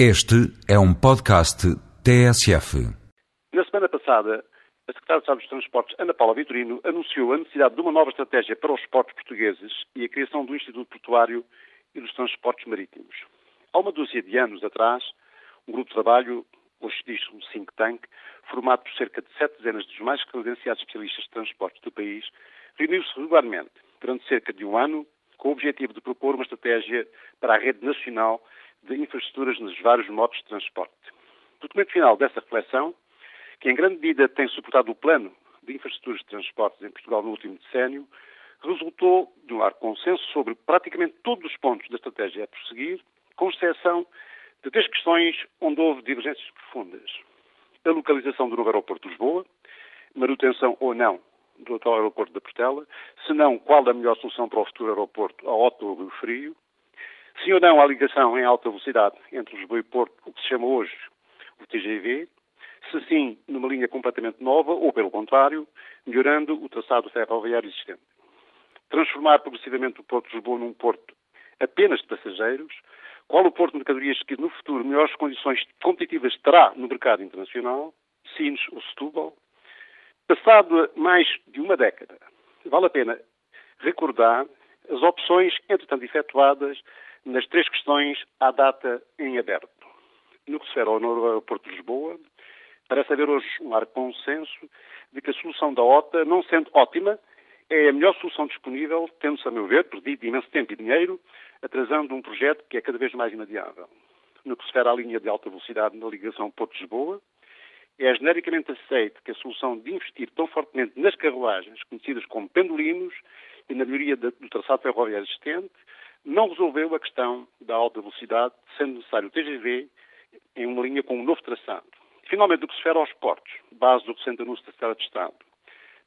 Este é um podcast TSF. Na semana passada, a Secretária de Estado dos Transportes, Ana Paula Vitorino, anunciou a necessidade de uma nova estratégia para os portos portugueses e a criação do Instituto Portuário e dos Transportes Marítimos. Há uma dúzia de anos atrás, um grupo de trabalho, hoje diz um think tank, formado por cerca de sete dezenas dos mais credenciados especialistas de transportes do país, reuniu-se regularmente, durante cerca de um ano, com o objetivo de propor uma estratégia para a rede nacional de infraestruturas nos vários modos de transporte. O documento final dessa reflexão, que em grande medida tem suportado o plano de infraestruturas de transportes em Portugal no último decênio, resultou de um largo consenso sobre praticamente todos os pontos da estratégia a prosseguir, com exceção de três questões onde houve divergências profundas. A localização do novo aeroporto de Lisboa, manutenção ou não do atual aeroporto da Portela, se não, qual a melhor solução para o futuro aeroporto a Otto ou Rio Frio, Sim ou não à ligação em alta velocidade entre Lisboa e Porto, o que se chama hoje o TGV? Se sim, numa linha completamente nova, ou pelo contrário, melhorando o traçado ferroviário existente. Transformar progressivamente o Porto de Lisboa num porto apenas de passageiros, qual o porto de mercadorias que no futuro melhores condições competitivas terá no mercado internacional, Sines ou Setúbal. Passado mais de uma década, vale a pena recordar as opções, entretanto efetuadas, nas três questões à data em aberto. No que se refere ao aeroporto de Lisboa, parece haver hoje um largo consenso de que a solução da OTA, não sendo ótima, é a melhor solução disponível, tendo-se, a meu ver, perdido imenso tempo e dinheiro, atrasando um projeto que é cada vez mais inadiável. No que se refere à linha de alta velocidade na ligação Porto-Lisboa, é genericamente aceito que a solução de investir tão fortemente nas carruagens, conhecidas como pendolinos, e na melhoria do traçado ferroviário existente, não resolveu a questão da alta velocidade, sendo necessário o TGV em uma linha com um novo traçado. Finalmente, o que se refere aos portos, base do recente anúncio da Secretaria de Estado,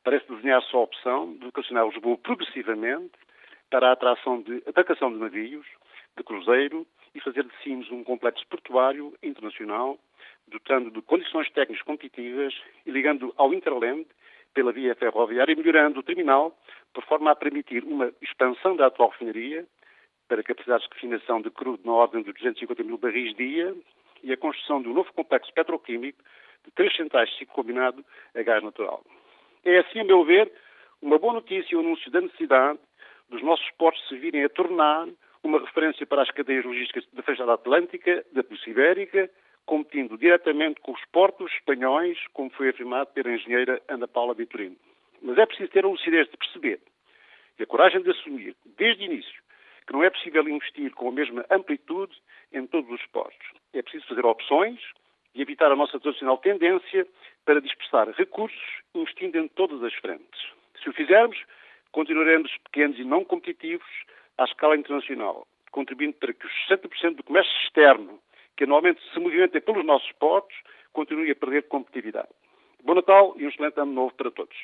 parece desenhar-se a opção de vocacionar Lisboa progressivamente para a atração de atracação de navios, de cruzeiro e fazer de Sines um complexo portuário internacional, dotando de condições técnicas competitivas e ligando ao Interland pela via ferroviária e melhorando o terminal por forma a permitir uma expansão da atual refinaria para capacidades de refinação de crudo na ordem de 250 mil barris dia e a construção de um novo complexo petroquímico de três centrais de ciclo combinado a gás natural. É assim, a meu ver, uma boa notícia o anúncio da necessidade dos nossos portos se virem a tornar uma referência para as cadeias logísticas da fachada atlântica, da Polícia Ibérica, competindo diretamente com os portos espanhóis, como foi afirmado pela engenheira Ana Paula Vitorino. Mas é preciso ter a lucidez de perceber e a coragem de assumir, desde o início, que não é possível investir com a mesma amplitude em todos os postos. É preciso fazer opções e evitar a nossa tradicional tendência para dispersar recursos investindo em todas as frentes. Se o fizermos, continuaremos pequenos e não competitivos à escala internacional, contribuindo para que os 60% do comércio externo, que anualmente se movimenta pelos nossos portos, continue a perder competitividade. Bom Natal e um excelente ano novo para todos.